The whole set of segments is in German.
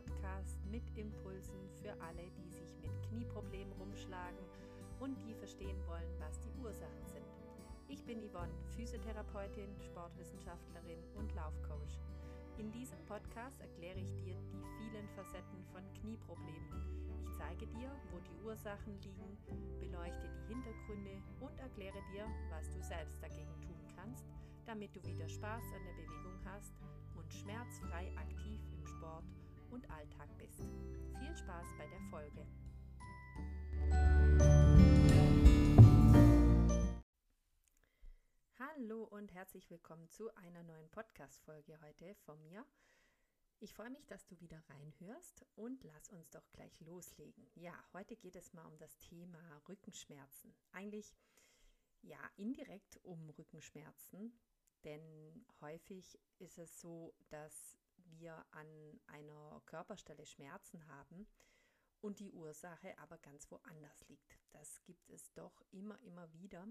Podcast mit Impulsen für alle, die sich mit Knieproblemen rumschlagen und die verstehen wollen, was die Ursachen sind. Ich bin Yvonne, Physiotherapeutin, Sportwissenschaftlerin und Laufcoach. In diesem Podcast erkläre ich dir die vielen Facetten von Knieproblemen. Ich zeige dir, wo die Ursachen liegen, beleuchte die Hintergründe und erkläre dir, was du selbst dagegen tun kannst, damit du wieder Spaß an der Bewegung hast und schmerzfrei aktiv im Sport und Alltag bist. Viel Spaß bei der Folge. Hallo und herzlich willkommen zu einer neuen Podcast-Folge heute von mir. Ich freue mich, dass du wieder reinhörst und lass uns doch gleich loslegen. Ja, heute geht es mal um das Thema Rückenschmerzen. Eigentlich ja indirekt um Rückenschmerzen, denn häufig ist es so, dass wir an einer Körperstelle Schmerzen haben und die Ursache aber ganz woanders liegt. Das gibt es doch immer, immer wieder.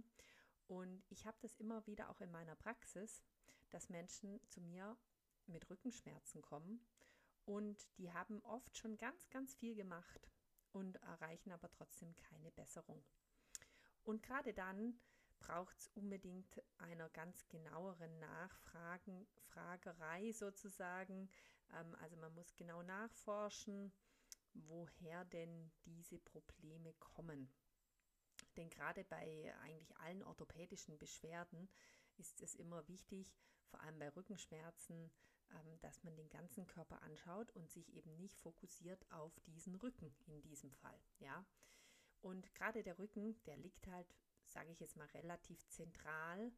Und ich habe das immer wieder auch in meiner Praxis, dass Menschen zu mir mit Rückenschmerzen kommen und die haben oft schon ganz, ganz viel gemacht und erreichen aber trotzdem keine Besserung. Und gerade dann braucht es unbedingt einer ganz genaueren Nachfragen, Fragerei sozusagen. Ähm, also man muss genau nachforschen, woher denn diese Probleme kommen. Denn gerade bei eigentlich allen orthopädischen Beschwerden ist es immer wichtig, vor allem bei Rückenschmerzen, ähm, dass man den ganzen Körper anschaut und sich eben nicht fokussiert auf diesen Rücken in diesem Fall. Ja. Und gerade der Rücken, der liegt halt sage ich jetzt mal, relativ zentral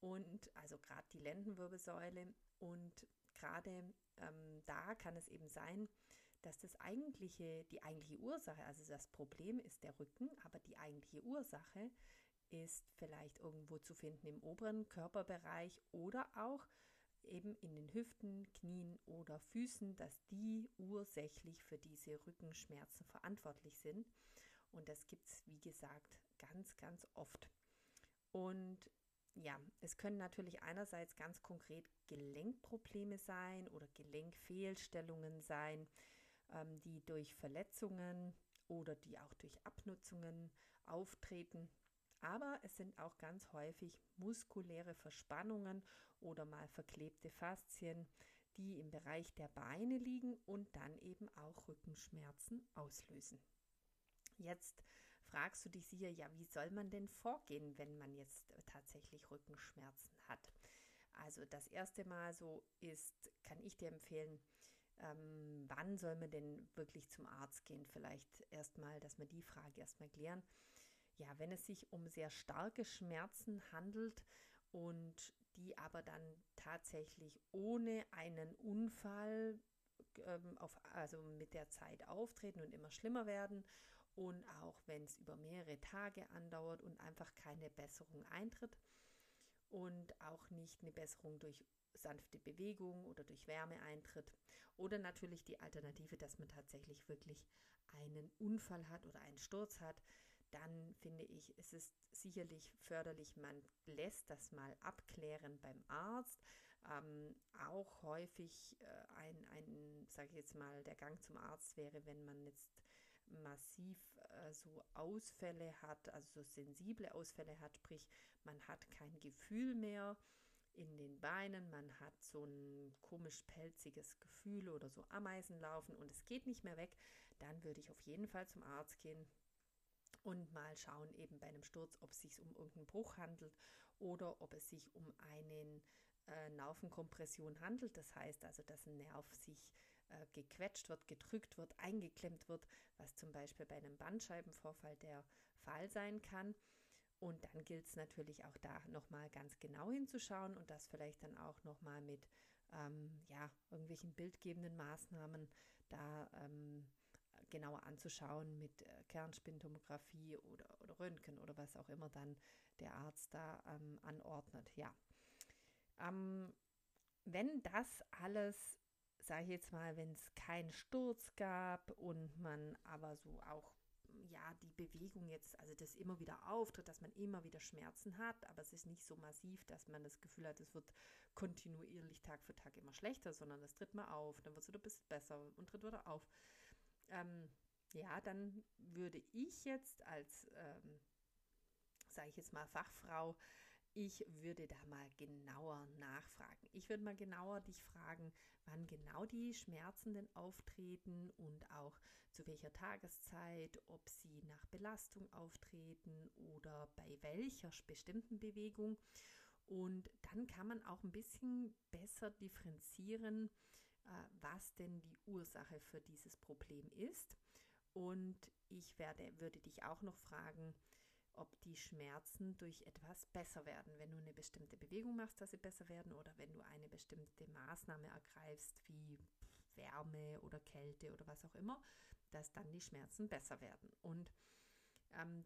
und also gerade die Lendenwirbelsäule und gerade ähm, da kann es eben sein, dass das eigentliche, die eigentliche Ursache, also das Problem ist der Rücken, aber die eigentliche Ursache ist vielleicht irgendwo zu finden im oberen Körperbereich oder auch eben in den Hüften, Knien oder Füßen, dass die ursächlich für diese Rückenschmerzen verantwortlich sind. Und das gibt es, wie gesagt, ganz, ganz oft. Und ja, es können natürlich einerseits ganz konkret Gelenkprobleme sein oder Gelenkfehlstellungen sein, ähm, die durch Verletzungen oder die auch durch Abnutzungen auftreten. Aber es sind auch ganz häufig muskuläre Verspannungen oder mal verklebte Faszien, die im Bereich der Beine liegen und dann eben auch Rückenschmerzen auslösen. Jetzt fragst du dich sicher, ja, wie soll man denn vorgehen, wenn man jetzt tatsächlich Rückenschmerzen hat? Also das erste Mal so ist, kann ich dir empfehlen, ähm, wann soll man denn wirklich zum Arzt gehen? Vielleicht erstmal, dass wir die Frage erstmal klären. Ja, wenn es sich um sehr starke Schmerzen handelt und die aber dann tatsächlich ohne einen Unfall ähm, auf, also mit der Zeit auftreten und immer schlimmer werden und auch wenn es über mehrere Tage andauert und einfach keine Besserung eintritt und auch nicht eine Besserung durch sanfte Bewegung oder durch Wärme eintritt oder natürlich die Alternative, dass man tatsächlich wirklich einen Unfall hat oder einen Sturz hat, dann finde ich, es ist sicherlich förderlich, man lässt das mal abklären beim Arzt. Ähm, auch häufig äh, ein, ein sage ich jetzt mal, der Gang zum Arzt wäre, wenn man jetzt massiv äh, so Ausfälle hat, also so sensible Ausfälle hat, sprich man hat kein Gefühl mehr in den Beinen, man hat so ein komisch pelziges Gefühl oder so Ameisen laufen und es geht nicht mehr weg, dann würde ich auf jeden Fall zum Arzt gehen und mal schauen eben bei einem Sturz, ob es sich um irgendeinen Bruch handelt oder ob es sich um einen äh, Nervenkompression handelt. Das heißt also, dass ein Nerv sich äh, gequetscht wird, gedrückt wird, eingeklemmt wird, was zum Beispiel bei einem Bandscheibenvorfall der Fall sein kann. Und dann gilt es natürlich auch da nochmal ganz genau hinzuschauen und das vielleicht dann auch nochmal mit ähm, ja, irgendwelchen bildgebenden Maßnahmen da ähm, genauer anzuschauen mit äh, Kernspintomographie oder, oder Röntgen oder was auch immer dann der Arzt da ähm, anordnet. Ja. Ähm, wenn das alles sage ich jetzt mal, wenn es keinen Sturz gab und man aber so auch ja, die Bewegung jetzt, also das immer wieder auftritt, dass man immer wieder Schmerzen hat, aber es ist nicht so massiv, dass man das Gefühl hat, es wird kontinuierlich Tag für Tag immer schlechter, sondern es tritt mal auf, dann wird es wieder ein bisschen besser und tritt wieder auf. Ähm, ja, dann würde ich jetzt als, ähm, sage ich jetzt mal, Fachfrau, ich würde da mal genauer nachfragen. Ich würde mal genauer dich fragen, wann genau die Schmerzen denn auftreten und auch zu welcher Tageszeit, ob sie nach Belastung auftreten oder bei welcher bestimmten Bewegung. Und dann kann man auch ein bisschen besser differenzieren, äh, was denn die Ursache für dieses Problem ist. Und ich werde, würde dich auch noch fragen, ob die Schmerzen durch etwas besser werden, wenn du eine bestimmte Bewegung machst, dass sie besser werden oder wenn du eine bestimmte Maßnahme ergreifst, wie Wärme oder Kälte oder was auch immer, dass dann die Schmerzen besser werden. Und ähm,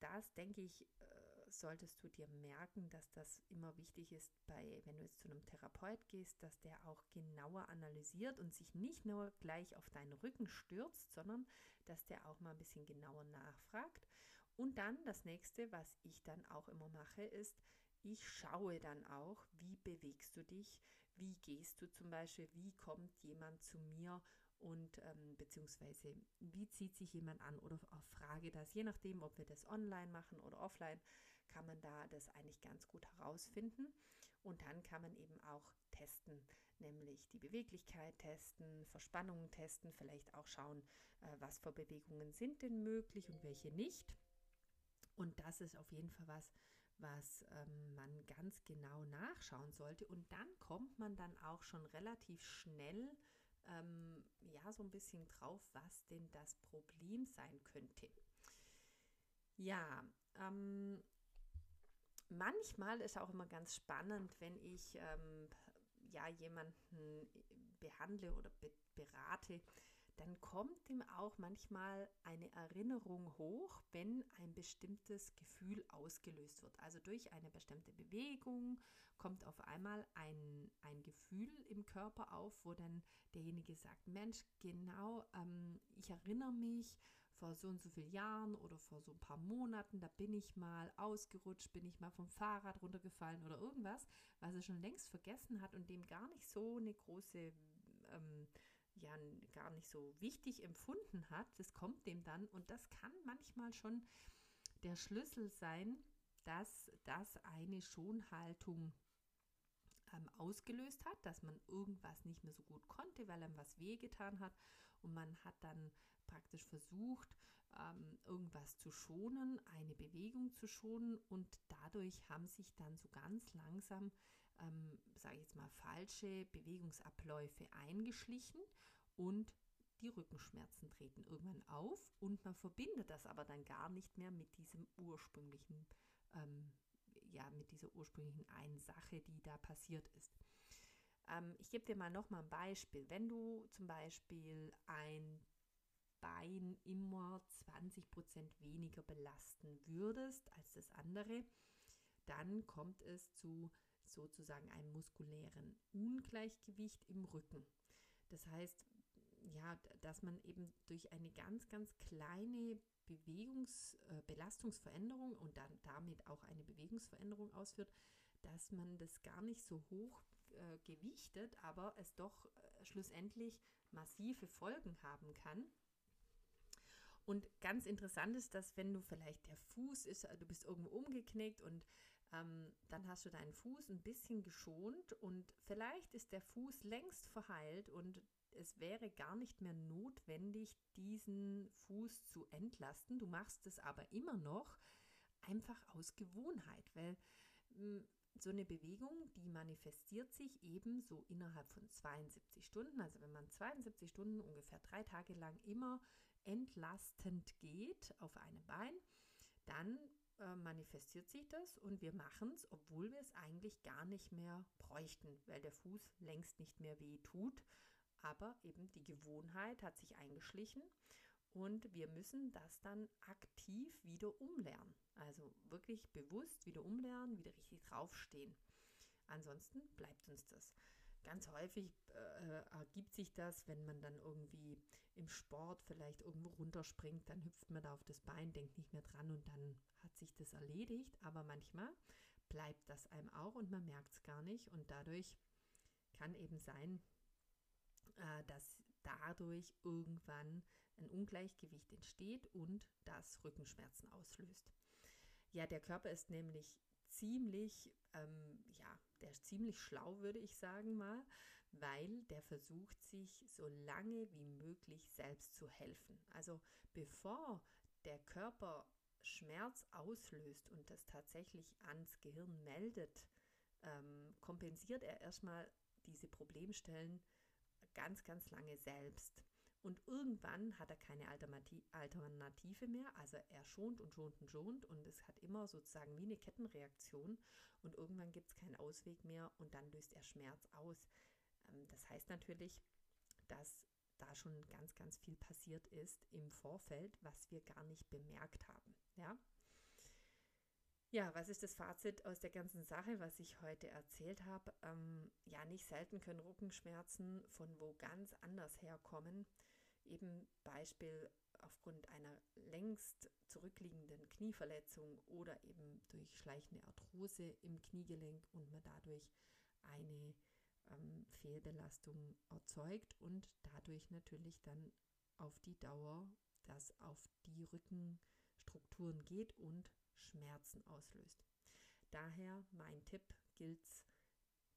das, denke ich, äh, solltest du dir merken, dass das immer wichtig ist, bei, wenn du jetzt zu einem Therapeut gehst, dass der auch genauer analysiert und sich nicht nur gleich auf deinen Rücken stürzt, sondern dass der auch mal ein bisschen genauer nachfragt und dann das nächste, was ich dann auch immer mache, ist, ich schaue dann auch, wie bewegst du dich, wie gehst du zum Beispiel, wie kommt jemand zu mir und ähm, beziehungsweise wie zieht sich jemand an oder frage das, je nachdem, ob wir das online machen oder offline, kann man da das eigentlich ganz gut herausfinden. Und dann kann man eben auch testen, nämlich die Beweglichkeit testen, Verspannungen testen, vielleicht auch schauen, äh, was für Bewegungen sind denn möglich und welche nicht. Und das ist auf jeden Fall was, was ähm, man ganz genau nachschauen sollte. Und dann kommt man dann auch schon relativ schnell ähm, ja so ein bisschen drauf, was denn das Problem sein könnte. Ja, ähm, manchmal ist auch immer ganz spannend, wenn ich ähm, ja jemanden behandle oder be berate, dann kommt ihm auch manchmal eine Erinnerung hoch, wenn ein bestimmtes Gefühl ausgelöst wird. Also durch eine bestimmte Bewegung kommt auf einmal ein, ein Gefühl im Körper auf, wo dann derjenige sagt, Mensch, genau, ähm, ich erinnere mich, vor so und so vielen Jahren oder vor so ein paar Monaten, da bin ich mal ausgerutscht, bin ich mal vom Fahrrad runtergefallen oder irgendwas, was er schon längst vergessen hat und dem gar nicht so eine große ähm, ja gar nicht so wichtig empfunden hat, das kommt dem dann. Und das kann manchmal schon der Schlüssel sein, dass das eine Schonhaltung ähm, ausgelöst hat, dass man irgendwas nicht mehr so gut konnte, weil einem was wehgetan hat. Und man hat dann praktisch versucht, ähm, irgendwas zu schonen, eine Bewegung zu schonen. Und dadurch haben sich dann so ganz langsam ähm, sage ich jetzt mal, falsche Bewegungsabläufe eingeschlichen und die Rückenschmerzen treten irgendwann auf und man verbindet das aber dann gar nicht mehr mit diesem ursprünglichen, ähm, ja, mit dieser ursprünglichen einen Sache, die da passiert ist. Ähm, ich gebe dir mal noch mal ein Beispiel. Wenn du zum Beispiel ein Bein immer 20 Prozent weniger belasten würdest als das andere, dann kommt es zu sozusagen einem muskulären Ungleichgewicht im Rücken. Das heißt, ja, dass man eben durch eine ganz, ganz kleine Bewegungs-, äh, und dann damit auch eine Bewegungsveränderung ausführt, dass man das gar nicht so hoch äh, gewichtet, aber es doch äh, schlussendlich massive Folgen haben kann. Und ganz interessant ist, dass wenn du vielleicht der Fuß ist, du bist irgendwo umgeknickt und ähm, dann hast du deinen Fuß ein bisschen geschont und vielleicht ist der Fuß längst verheilt und es wäre gar nicht mehr notwendig, diesen Fuß zu entlasten. Du machst es aber immer noch einfach aus Gewohnheit, weil hm, so eine Bewegung, die manifestiert sich eben so innerhalb von 72 Stunden. Also wenn man 72 Stunden ungefähr drei Tage lang immer entlastend geht auf einem Bein, dann äh, manifestiert sich das und wir machen es, obwohl wir es eigentlich gar nicht mehr bräuchten, weil der Fuß längst nicht mehr weh tut. Aber eben die Gewohnheit hat sich eingeschlichen und wir müssen das dann aktiv wieder umlernen. Also wirklich bewusst wieder umlernen, wieder richtig draufstehen. Ansonsten bleibt uns das. ganz häufig äh, ergibt sich das, wenn man dann irgendwie im Sport vielleicht irgendwo runterspringt, dann hüpft man da auf das Bein, denkt nicht mehr dran und dann hat sich das erledigt. Aber manchmal bleibt das einem auch und man merkt es gar nicht und dadurch kann eben sein, äh, dass dadurch irgendwann ein Ungleichgewicht entsteht und das Rückenschmerzen auslöst. Ja, der Körper ist nämlich ziemlich, ähm, ja, der ist ziemlich schlau, würde ich sagen mal, weil der versucht sich so lange wie möglich selbst zu helfen. Also bevor der Körper Schmerz auslöst und das tatsächlich ans Gehirn meldet, ähm, kompensiert er erstmal diese Problemstellen ganz, ganz lange selbst. Und irgendwann hat er keine Alternative mehr. Also er schont und schont und schont und es hat immer sozusagen wie eine Kettenreaktion. Und irgendwann gibt es keinen Ausweg mehr und dann löst er Schmerz aus. Ähm, das heißt natürlich, dass da schon ganz, ganz viel passiert ist im Vorfeld, was wir gar nicht bemerkt haben. Ja, ja, was ist das Fazit aus der ganzen Sache, was ich heute erzählt habe? Ähm, ja, nicht selten können Rückenschmerzen von wo ganz anders herkommen. Eben Beispiel aufgrund einer längst zurückliegenden Knieverletzung oder eben durch schleichende Arthrose im Kniegelenk und man dadurch eine ähm, Fehlbelastung erzeugt und dadurch natürlich dann auf die Dauer das auf die Rückenstrukturen geht und Schmerzen auslöst. Daher mein Tipp gilt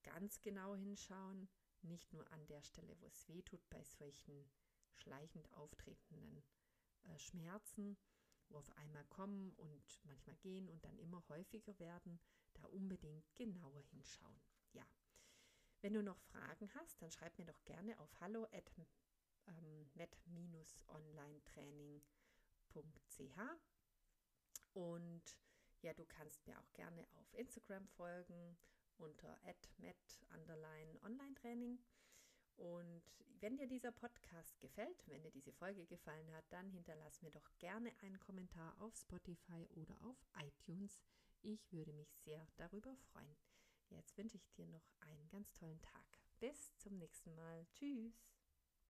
ganz genau hinschauen, nicht nur an der Stelle, wo es weh tut, bei solchen schleichend auftretenden äh, Schmerzen, wo auf einmal kommen und manchmal gehen und dann immer häufiger werden, da unbedingt genauer hinschauen. Ja. Wenn du noch Fragen hast, dann schreib mir doch gerne auf hallo at ähm, met-online-training.ch und ja, du kannst mir auch gerne auf Instagram folgen unter @met_online-training. Und wenn dir dieser Podcast gefällt, wenn dir diese Folge gefallen hat, dann hinterlass mir doch gerne einen Kommentar auf Spotify oder auf iTunes. Ich würde mich sehr darüber freuen. Jetzt wünsche ich dir noch einen ganz tollen Tag. Bis zum nächsten Mal. Tschüss.